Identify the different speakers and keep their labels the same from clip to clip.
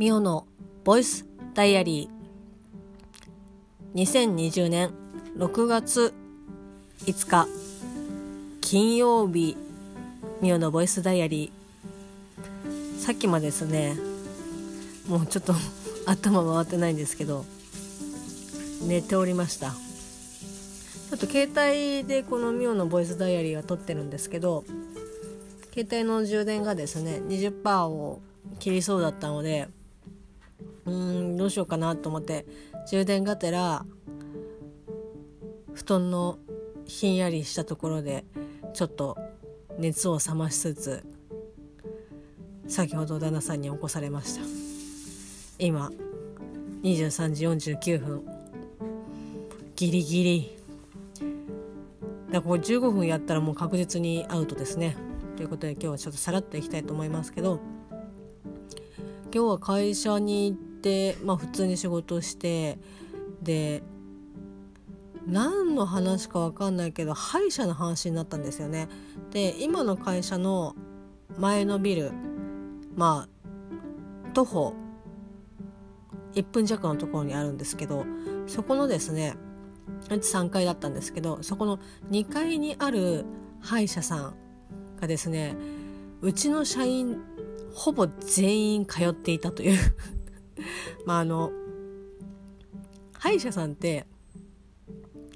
Speaker 1: ミオのボイスダイアリー2020年6月5日。金曜日。ミオのボイスダイアリーさっきまでですね。もうちょっと 頭回ってないんですけど。寝ておりました。ちょっと携帯でこのミオのボイスダイアリーは撮ってるんですけど。携帯の充電がですね20%を切りそうだったので。うんどうしようかなと思って充電がてら布団のひんやりしたところでちょっと熱を冷ましつつ先ほど旦那さんに起こされました。今23時49分。ギリギリ。だからこれ15分やったらもう確実にアウトですね。ということで今日はちょっとさらっといきたいと思いますけど今日は会社に行ってまあ普通に仕事してで何の話か分かんないけど歯医者の話になったんですよね。で今の会社の前のビルまあ徒歩1分弱のところにあるんですけどそこのですねうち3階だったんですけどそこの2階にある歯医者さんがですねうちの社員ほぼ全員通っていたという まああの歯医者さんって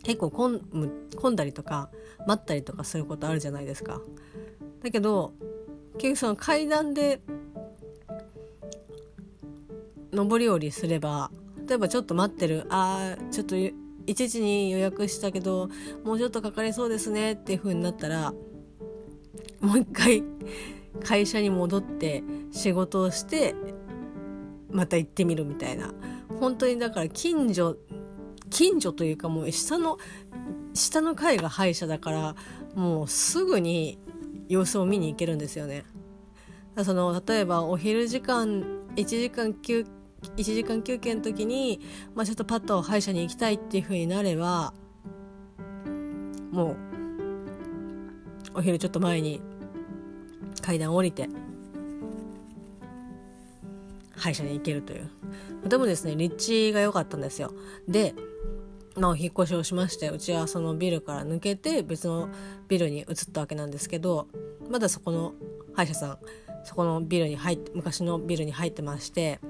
Speaker 1: 結構混む混んだりとか待ったりとかすることあるじゃないですか。だけど結局その階段で上り下りすれば例えばちょっと待ってるあーちょっと1時に予約したけどもうちょっとかかりそうですねっていう風になったらもう一回会社に戻って仕事をしてまた行ってみるみたいな本当にだから近所近所というかもう下の下の階が歯医者だからもうすぐに様子を見に行けるんですよね。その例えばお昼時間1時間休1時間休憩の時に、まあ、ちょっとパッと歯医者に行きたいっていう風になればもうお昼ちょっと前に階段降りて歯医者に行けるという。とてもですね立地が良かったんですよ。でまあ、お引越しをしましてうちはそのビルから抜けて別のビルに移ったわけなんですけどまだそこの歯医者さんそこのビルに入って昔のビルに入ってまして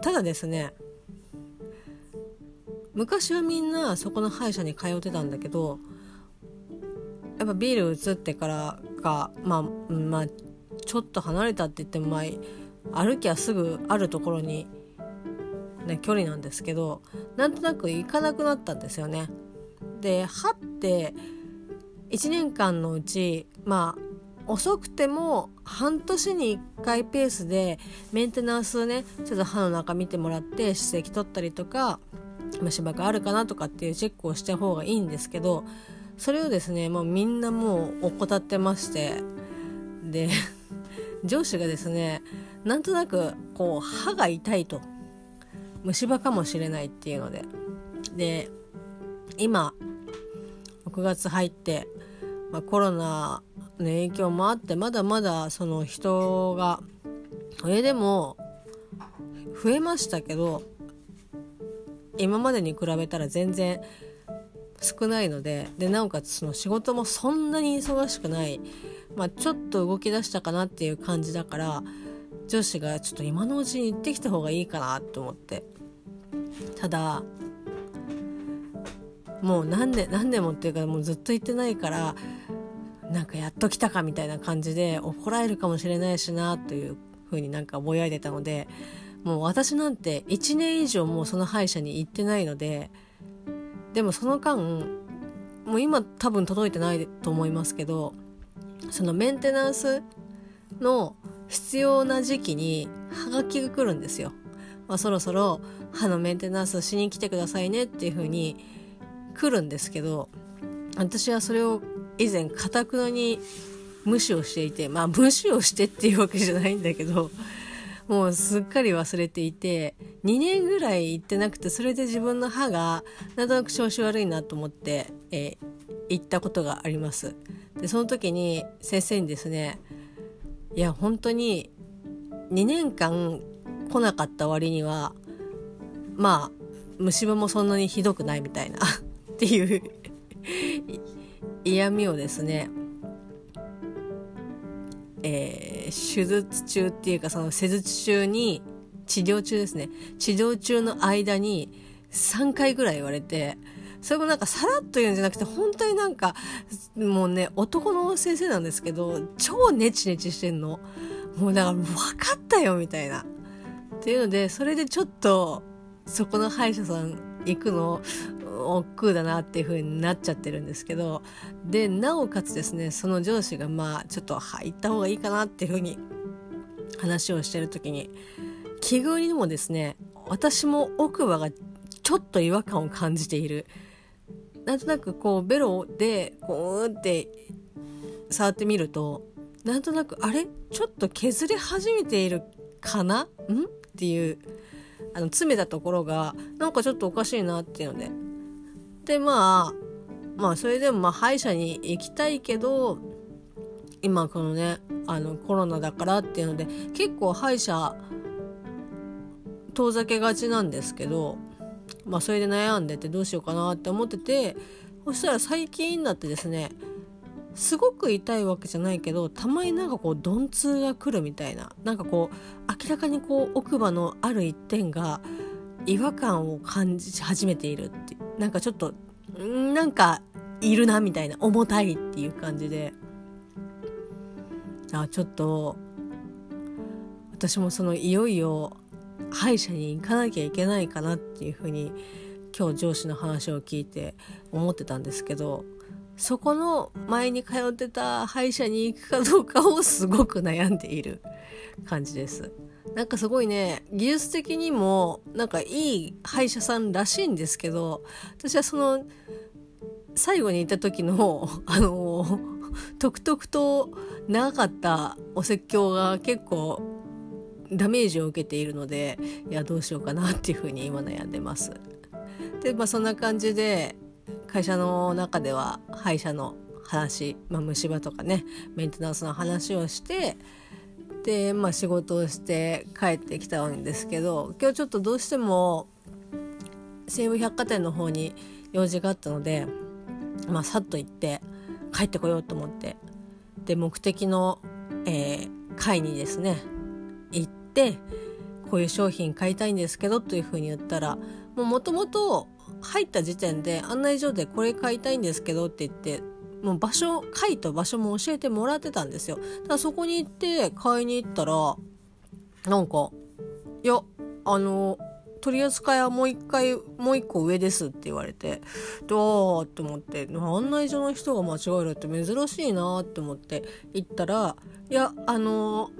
Speaker 1: ただですね昔はみんなそこの歯医者に通ってたんだけどやっぱビル移ってからかまあまあちょっと離れたって言ってもまあ歩きはすぐあるところにね、距離なんですけどなんとなく行かなくなったんですよね。で歯って1年間のうちまあ遅くても半年に1回ペースでメンテナンスねちょっと歯の中見てもらって歯石取ったりとか虫歯があるかなとかっていうチェックをした方がいいんですけどそれをですねもうみんなもう怠ってましてで上司がですねなんとなくこう歯が痛いと虫歯かもしれないっていうので。で今6月入って、まあ、コロナの影響もあってまだまだその人がそれでも増えましたけど今までに比べたら全然少ないのででなおかつその仕事もそんなに忙しくない、まあ、ちょっと動き出したかなっていう感じだから女子がちょっと今のうちに行ってきた方がいいかなと思って。ただもう何年何年もっていうかもうずっと行ってないからなんかやっと来たかみたいな感じで怒られるかもしれないしなというふうになんかぼやいてたのでもう私なんて1年以上もうその歯医者に行ってないのででもその間もう今多分届いてないと思いますけどそのメンテナンスの必要な時期にハガキが来るんですよ。まあ、そろそろ歯のメンテナンスしに来てくださいねっていう風に来るんですけど私はそれを以前かたくなに無視をしていてまあ無視をしてっていうわけじゃないんだけどもうすっかり忘れていて2年ぐらい行ってなくてそれで自分の歯がなんとなく調子悪いなと思って、えー、行ったことがあります。でその時に先生にですねいや本当に2年間来なかった割にはまあ虫歯もそんなにひどくないみたいなっていう 嫌味をですねえー、手術中っていうかその施術中に治療中ですね。治療中の間に3回ぐらい言われてそれもなんかさらっと言うんじゃなくて本当になんかもうね男の先生なんですけど超ネチネチしてんの。もうだから分かったよみたいな。っていうのでそれでちょっとそこの歯医者さん行くの。億劫だなっていう風になっちゃってるんですけどでなおかつですねその上司がまあちょっと入った方がいいかなっていう風に話をしてる時に奇遇にもですね私も奥歯がちょっと違和感を感じている。なんとなくこうベロでこうって触ってみるとなんとなくあれ？ちょっと削れ始めているかな？ん？っていうあの詰めたところがなんかちょっとおかしいなっていうのででまあまあそれでもまあ歯医者に行きたいけど今このねあのコロナだからっていうので結構歯医者遠ざけがちなんですけどまあそれで悩んでてどうしようかなって思っててそしたら最近になってですねすごく痛いわけじゃないけどたまになんかこう鈍痛が来るみたいななんかこう明らかにこう奥歯のある一点が違和感を感じ始めているってなんかちょっとなんかいるなみたいな重たいっていう感じであちょっと私もそのいよいよ歯医者に行かなきゃいけないかなっていうふうに今日上司の話を聞いて思ってたんですけどそこの前に通ってた歯医者に行くかどうかをすごく悩んでいる感じです。なんかすごいね技術的にもなんかいい歯医者さんらしいんですけど私はその最後に行った時の あのと々と長かったお説教が結構ダメージを受けているのでいやどうしようかなっていうふうに今悩んでます。でまあそんな感じで会社の中では歯医者の話、まあ、虫歯とかねメンテナンスの話をしてで、まあ、仕事をして帰ってきたんですけど今日ちょっとどうしても西武百貨店の方に用事があったので、まあ、さっと行って帰ってこようと思ってで目的の、えー、会にですね行ってこういう商品買いたいんですけどというふうに言ったらもともと入った時点で案内所でこれ買いたいんですけどって言ってもう場所階と場所も教えてもらってたんですよだからそこに行って買いに行ったらなんか「いやあの取り扱いはもう一回もう一個上です」って言われてどうって思って案内所の人が間違えるって珍しいなって思って行ったら「いやあの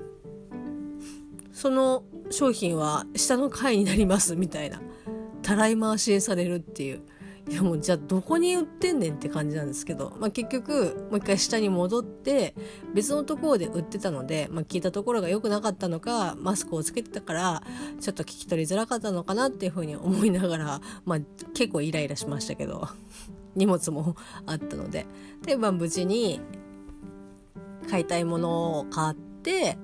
Speaker 1: その商品は下の階になります」みたいなたらい回しにされるっていう。いやもうじゃあどこに売ってんねんって感じなんですけど、まあ、結局もう一回下に戻って別のところで売ってたので、まあ、聞いたところが良くなかったのかマスクをつけてたからちょっと聞き取りづらかったのかなっていうふうに思いながら、まあ、結構イライラしましたけど 荷物もあったので。で、まあ、無事に買いたいものを買って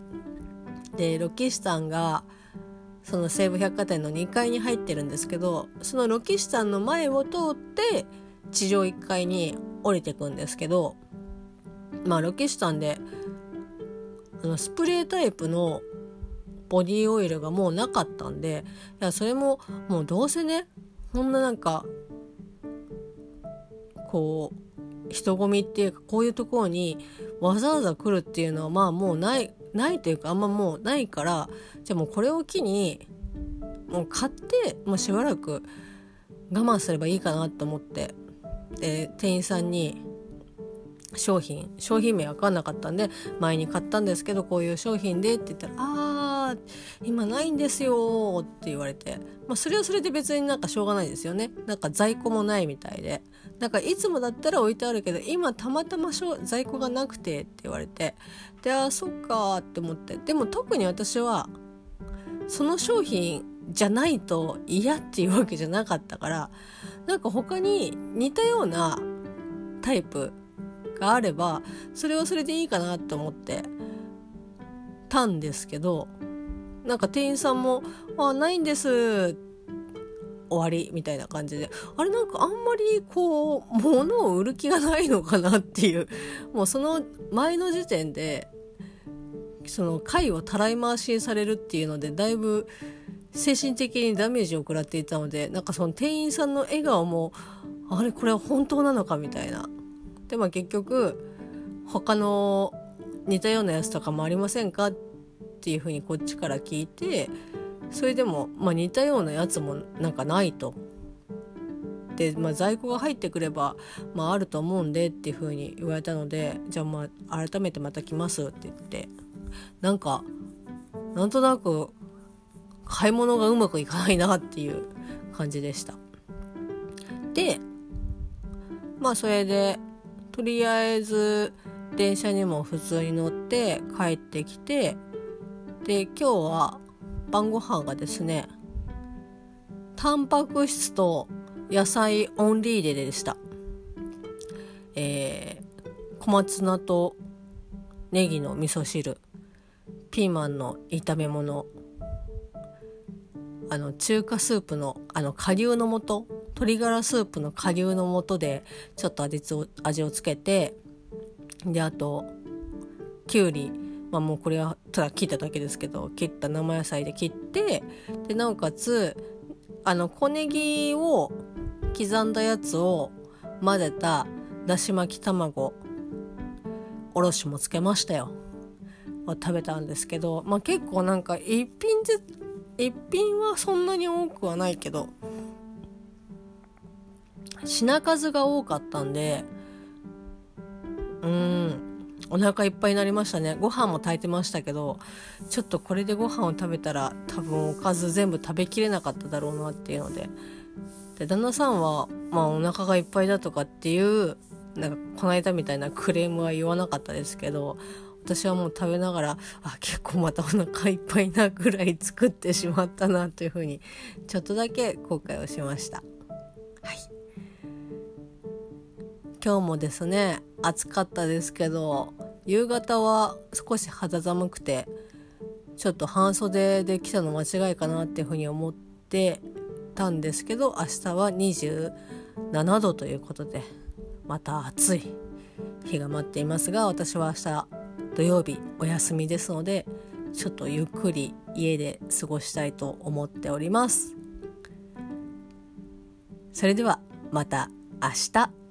Speaker 1: でロキシさんがその西武百貨店の2階に入ってるんですけどそのロキシさんの前を通って地上1階に降りてくんですけどまあロキシさんであのスプレータイプのボディオイルがもうなかったんでいやそれももうどうせねこんななんかこう人混みっていうかこういうところにわざわざ来るっていうのはまあもうないないというかあんまもうないからじゃあもうこれを機にもう買ってもうしばらく我慢すればいいかなと思ってで店員さんに商品商品名分かんなかったんで前に買ったんですけどこういう商品でって言ったら「あ今ないんですよ」って言われて、まあ、それはそれで別になんかしょうがないですよね。なんか在庫もないみたいで。なんかいつもだったら置いてあるけど今たまたま在庫がなくてって言われて。であそっかって思って。でも特に私はその商品じゃないと嫌っていうわけじゃなかったからなんか他に似たようなタイプがあればそれはそれでいいかなと思ってたんですけどなんか店員さんも「あないんです」終わりみたいな感じで。あれなんかあんまりこう物を売る気がないのかなっていう。もうその前の時点でその回をたらい回しにされるっていうのでだいぶ精神的にダメージを食らっていたのでなんかその店員さんの笑顔もあれこれは本当なのかみたいな。でまあ結局他の似たようなやつとかもありませんかってていうふうにこっちから聞いてそれでも、まあ、似たようなやつもなんかないと。で、まあ、在庫が入ってくれば、まあ、あると思うんでっていうふうに言われたのでじゃあまあ改めてまた来ますって言ってなんかなんとなく買い物がうまくいかないなっていう感じでした。でまあそれでとりあえず電車にも普通に乗って帰ってきてで今日は晩ご飯がですねタンパク質と野菜オンリーででした。えー、小松菜とネギの味噌汁ピーマンの炒め物あの中華スープのあの顆粒の素鶏ガラスープの顆粒の素でちょっと味を味をつけてであときゅうりまあもうこれはただ切っただけですけど切った生野菜で切ってでなおかつあの小ネギを刻んだやつを混ぜただし巻き卵おろしもつけましたよ。食べたんですけど、まあ、結構なんか一品ず一品はそんなに多くはないけど品数が多かったんでうん。お腹いっぱいになりましたね。ご飯も炊いてましたけどちょっとこれでご飯を食べたら多分おかず全部食べきれなかっただろうなっていうので。で旦那さんはまあお腹がいっぱいだとかっていうなんかこの間みたいなクレームは言わなかったですけど私はもう食べながらあ結構またお腹いっぱいなぐらい作ってしまったなというふうにちょっとだけ後悔をしました。今日もですね暑かったですけど夕方は少し肌寒くてちょっと半袖で来たの間違いかなっていうふうに思ってたんですけど明日は27度ということでまた暑い日が待っていますが私は明日土曜日お休みですのでちょっとゆっくり家で過ごしたいと思っております。それではまた明日。